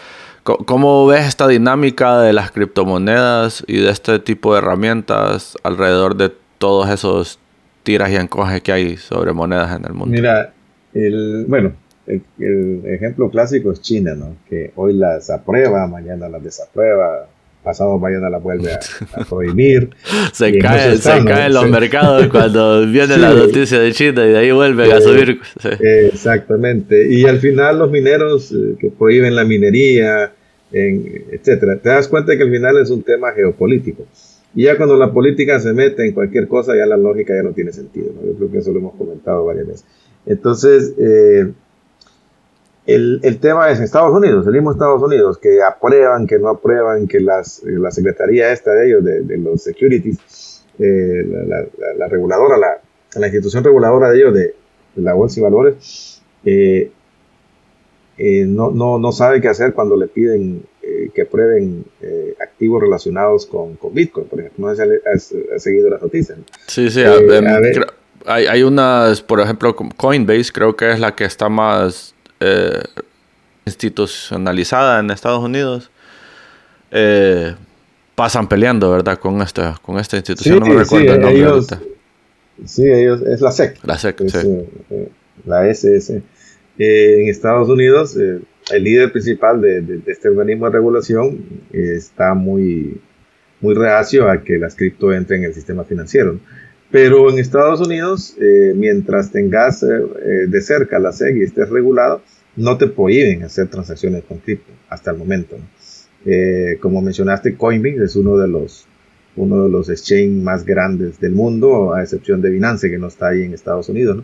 S3: ¿Cómo ves esta dinámica de las criptomonedas y de este tipo de herramientas alrededor de todos esos tiras y encoges que hay sobre monedas en el mundo?
S2: Mira, el, bueno, el, ejemplo clásico es China, ¿no? Que hoy las aprueba, mañana las desaprueba, pasado mañana la vuelve a, (laughs) prohibir.
S3: se caen se cae los mercados cuando (laughs) viene la noticia de China y de ahí vuelven a subir.
S2: Exactamente. Y al final los mineros eh, que prohíben la minería, en, etcétera, te das cuenta que al final es un tema geopolítico. Y ya cuando la política se mete en cualquier cosa, ya la lógica ya no tiene sentido. Yo creo que eso lo hemos comentado varias veces. Entonces, eh, el, el, tema es Estados Unidos, el mismo Estados Unidos, que aprueban, que no aprueban, que las, la secretaría esta de ellos, de, los securities, eh, la, reguladora, la, la, institución reguladora de ellos, de, la bolsa y valores, eh, eh, no, no, no, sabe qué hacer cuando le piden que aprueben activos relacionados con, con, Bitcoin, por ejemplo. No sé si has, seguido las noticias.
S3: Sí, sí. Hay, hay unas, por ejemplo, Coinbase creo que es la que está más eh, institucionalizada en Estados Unidos, eh, pasan peleando, ¿verdad? Con esta, con esta institución. no me recuerdo el nombre
S2: ellos, Sí, ellos, es la SEC.
S3: La SEC, sí.
S2: Eh, la SS. en Estados Unidos, el líder principal de, este organismo de regulación está muy, muy reacio a que las cripto entren en el sistema financiero. Pero en Estados Unidos, mientras tengas de cerca la SEC y estés regulado, no te prohíben hacer transacciones con cripto hasta el momento. Eh, como mencionaste, Coinbase es uno de los uno de los exchanges más grandes del mundo, a excepción de Binance, que no está ahí en Estados Unidos,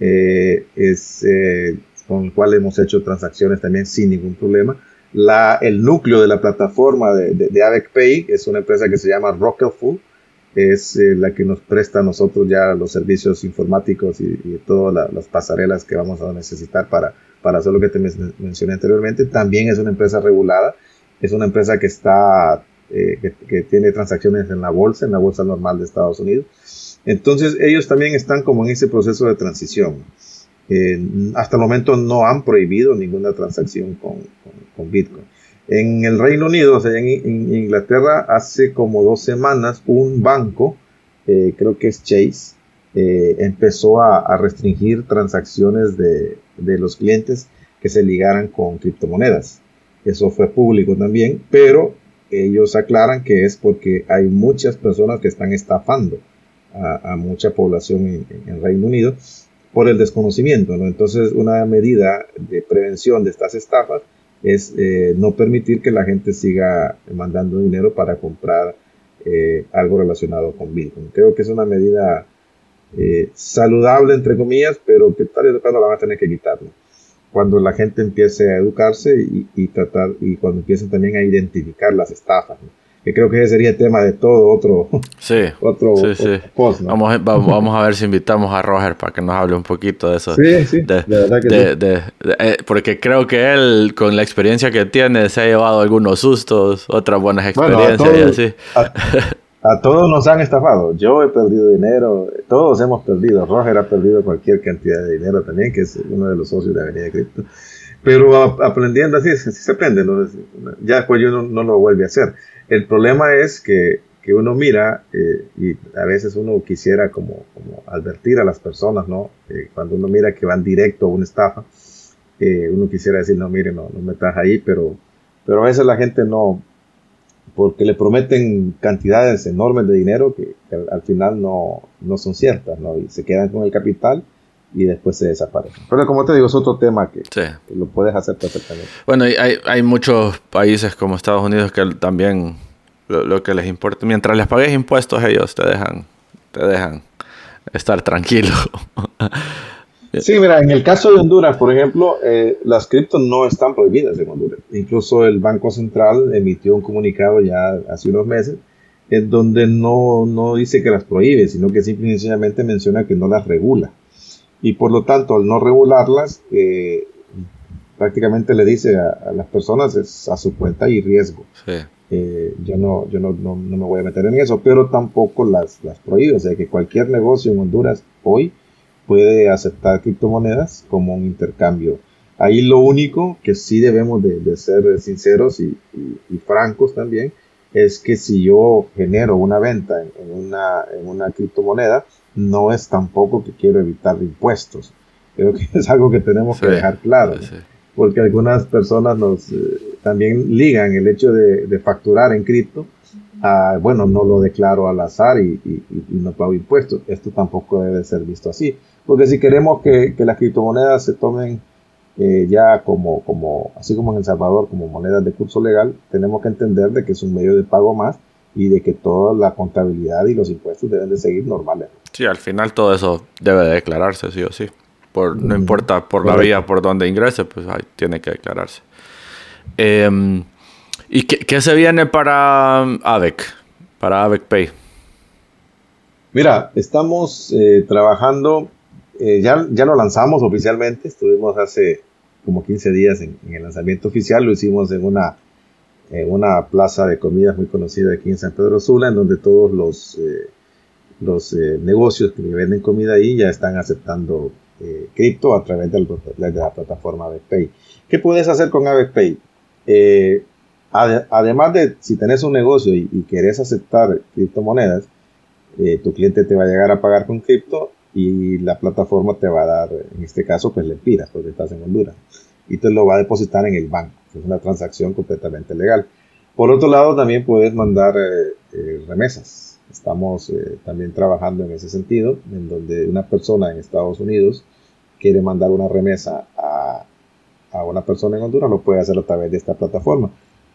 S2: eh, es eh, con el cual hemos hecho transacciones también sin ningún problema. La, el núcleo de la plataforma de, de, Avec Pay es una empresa que se llama Rockelful, es la que nos presta a nosotros ya los servicios informáticos y, todas las pasarelas que vamos a necesitar para, para hacer lo que te mencioné anteriormente. También es una empresa regulada, es una empresa que está, eh, que, tiene transacciones en la bolsa, en la bolsa normal de Estados Unidos. Entonces ellos también están como en ese proceso de transición. hasta el momento no han prohibido ninguna transacción con, con, Bitcoin. En el Reino Unido, o sea, en, Inglaterra, hace como dos semanas, un banco, eh, creo que es Chase, eh, empezó a, restringir transacciones de, de, los clientes que se ligaran con criptomonedas. Eso fue público también, pero ellos aclaran que es porque hay muchas personas que están estafando a, mucha población en, el Reino Unido por el desconocimiento. Entonces, una medida de prevención de estas estafas es eh, no permitir que la gente siga mandando dinero para comprar eh, algo relacionado con Bitcoin. Creo que es una medida eh, saludable, entre comillas, pero que tal vez la van a tener que quitarlo. Cuando la gente empiece a educarse y, tratar, y cuando empiecen también a identificar las estafas, que creo que ese sería el tema de todo otro, (laughs)
S3: sí,
S2: otro,
S3: Post, vamos, a, vamos, a ver si invitamos a Roger para que nos hable un poquito de eso.
S2: Sí, sí, de, verdad que
S3: eh, porque creo que él, con la experiencia que tiene, se ha llevado algunos sustos, otras buenas experiencias y así.
S2: A (laughs) todos nos han estafado. Yo he perdido dinero, todos hemos perdido. Roger ha perdido cualquier cantidad de dinero también, que es uno de los socios de Avenida Cripto. Pero aprendiendo así, se aprende. Ya después yo no, lo vuelve a hacer. El problema es que, que uno mira eh, y a veces uno quisiera como, como advertir a las personas, ¿no? Eh, cuando uno mira que van directo a una estafa, eh, uno quisiera decir, no, mire, no, no metas ahí, pero, pero a veces la gente no, porque le prometen cantidades enormes de dinero que, al, final no, no, son ciertas, ¿no? Y se quedan con el capital y después se desaparecen. Pero como te digo, es otro tema que, lo puedes hacer perfectamente.
S3: Bueno, hay, hay muchos países como Estados Unidos que también lo, que les importa, mientras les pagues impuestos ellos te dejan, te dejan estar tranquilo. (laughs)
S2: Sí, mira, en el caso de Honduras, por ejemplo, eh, las criptos no están prohibidas en Honduras. Incluso el Banco Central emitió un comunicado ya hace unos meses en donde no, no dice que las prohíbe, sino que simple y sencillamente menciona que no las regula. Y por lo tanto, al no regularlas, eh, prácticamente le dice a, las personas es a su cuenta y riesgo. Eh, yo no, yo no, no, no, me voy a meter en eso, pero tampoco las, las prohíbe. O sea que cualquier negocio en Honduras hoy puede aceptar criptomonedas como un intercambio. Ahí lo único que sí debemos de, ser sinceros y, francos también es que si yo genero una venta en, una, en una criptomoneda, no es tampoco que quiero evitar impuestos. Creo que (laughs) es algo que tenemos que dejar claro, porque algunas personas nos, eh, también ligan el hecho de, facturar en cripto a, bueno, no lo declaro al azar y, no pago impuestos. Esto tampoco debe ser visto así. Porque si queremos que, las criptomonedas se tomen eh, ya como, como, así como en El Salvador, como monedas de curso legal, tenemos que entender de que es un medio de pago más y de que toda la contabilidad y los impuestos deben de seguir normales.
S3: Sí, al final todo eso debe de declararse, sí o sí. Por, no importa por la vía por donde ingrese, pues ahí tiene que declararse. Em, ¿Y qué, se viene para AVEC? Para AVEC Pay.
S2: Mira, estamos eh, trabajando eh, ya, ya lo lanzamos oficialmente, estuvimos hace como 15 días en, el lanzamiento oficial, lo hicimos en una, en una plaza de comidas muy conocida aquí en San Pedro Sula, en donde todos los, eh, los eh, negocios que venden comida ahí ya están aceptando cripto a través de la, plataforma AvePay. ¿Qué puedes hacer con AvePay? además de si tenés un negocio y, y querés aceptar criptomonedas, tu cliente te va a llegar a pagar con cripto y la plataforma te va a dar, en este caso, pues lempiras, porque estás en Honduras, y te lo va a depositar en el banco. Es una transacción completamente legal. Por otro lado, también puedes mandar eh, eh, remesas. Estamos eh, también trabajando en ese sentido, en donde una persona en Estados Unidos quiere mandar una remesa a, a una persona en Honduras, lo puede hacer a través de esta plataforma.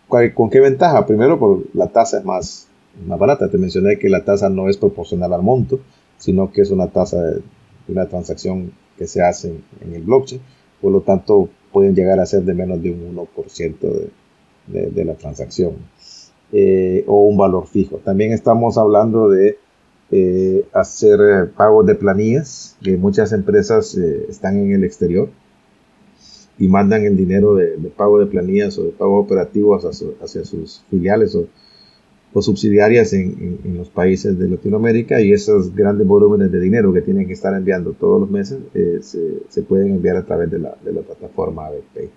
S2: ¿Con qué ventaja? Primero, por la tasa es más, más barata. Te mencioné que la tasa no es proporcional al monto, sino que es una tasa de, una transacción que se hace en, el blockchain. Por lo tanto, pueden llegar a ser de menos de un 1% de, de, la transacción eh, o un valor fijo. También estamos hablando de eh, hacer eh, pagos de planillas, que muchas empresas están en el exterior y mandan el dinero de, pago de planillas o de pago operativo hacia, sus filiales o subsidiarias en, los países de Latinoamérica y esos grandes volúmenes de dinero que tienen que estar enviando todos los meses eh, se, pueden enviar a través de la, de la plataforma ABPay.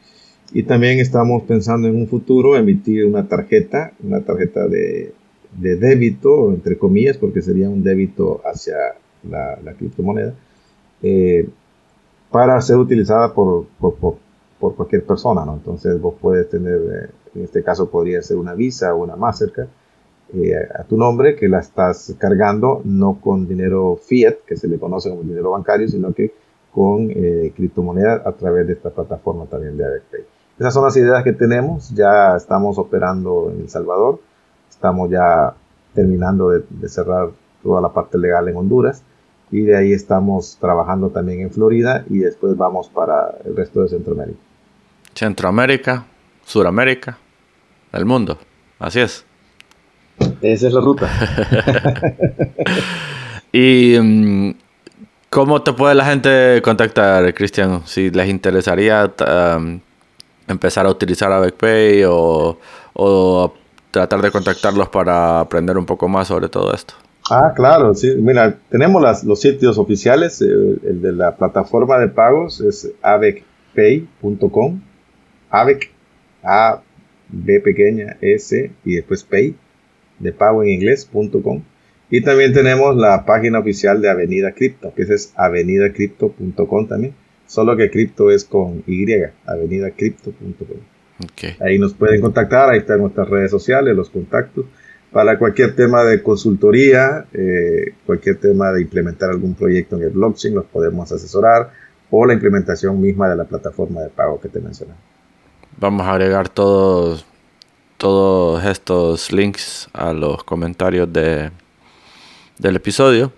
S2: Y también estamos pensando en un futuro emitir una tarjeta, una tarjeta de, de débito, entre comillas, porque sería un débito hacia la, criptomoneda, eh, para ser utilizada por, por, por, cualquier persona. ¿no? Entonces vos puedes tener, eh, en este caso podría ser una Visa o una Mastercard, eh, a tu nombre que la estás cargando no con dinero fiat, que se le conoce como dinero bancario, sino que con eh, criptomonedas a través de esta plataforma también de AvePay. Esas son las ideas que tenemos, ya estamos operando en El Salvador, estamos ya terminando de, de cerrar toda la parte legal en Honduras y de ahí estamos trabajando también en Florida y después vamos para el resto de Centroamérica.
S3: Centroamérica, Suramérica, el mundo, así es.
S2: Esa es la ruta. (laughs)
S3: y mm, ¿cómo te puede la gente contactar, Cristian? Si les interesaría um, empezar a utilizar AVECPay o, o tratar de contactarlos para aprender un poco más sobre todo esto.
S2: Ah, claro, sí. Mira, tenemos las, los sitios oficiales. El, el, de la plataforma de pagos es avecpay.com. Avec, A, B pequeña, S y después pay de pago en inglés.com. Y también tenemos la página oficial de Avenida Cripto, que es avenidacrypto.com también. Solo que cripto es con Y, avenidacrypto.com. Okay. Ahí nos pueden contactar, ahí están nuestras redes sociales, los contactos. Para cualquier tema de consultoría, eh, cualquier tema de implementar algún proyecto en el blockchain, los podemos asesorar o la implementación misma de la plataforma de pago que te mencioné.
S3: Vamos a agregar todos todos estos links a los comentarios de, del episodio.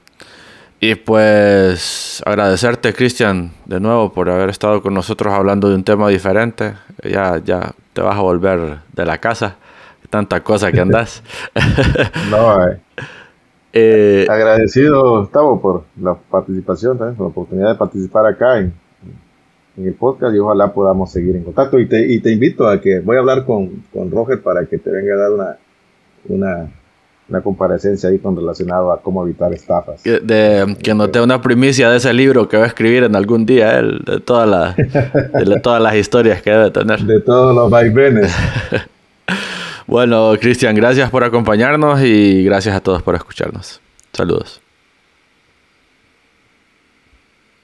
S3: Y pues agradecerte, Cristian, de nuevo por haber estado con nosotros hablando de un tema diferente. Ya, ya te vas a volver de la casa. Tanta cosa que andas. (laughs)
S2: no, eh. Eh, Agradecido, Gustavo, por la participación, por la oportunidad de participar acá en, en el podcast y ojalá podamos seguir en contacto. Y te, y te invito a que voy a hablar con, con Roger para que te venga a dar una, una, una comparecencia ahí con relacionado a cómo evitar estafas.
S3: De, que noté una primicia de ese libro que va a escribir en algún día él, de, toda la, de todas las historias que debe tener.
S2: De todos los vaivenes. (laughs)
S3: bueno, Cristian, gracias por acompañarnos y gracias a todos por escucharnos. Saludos.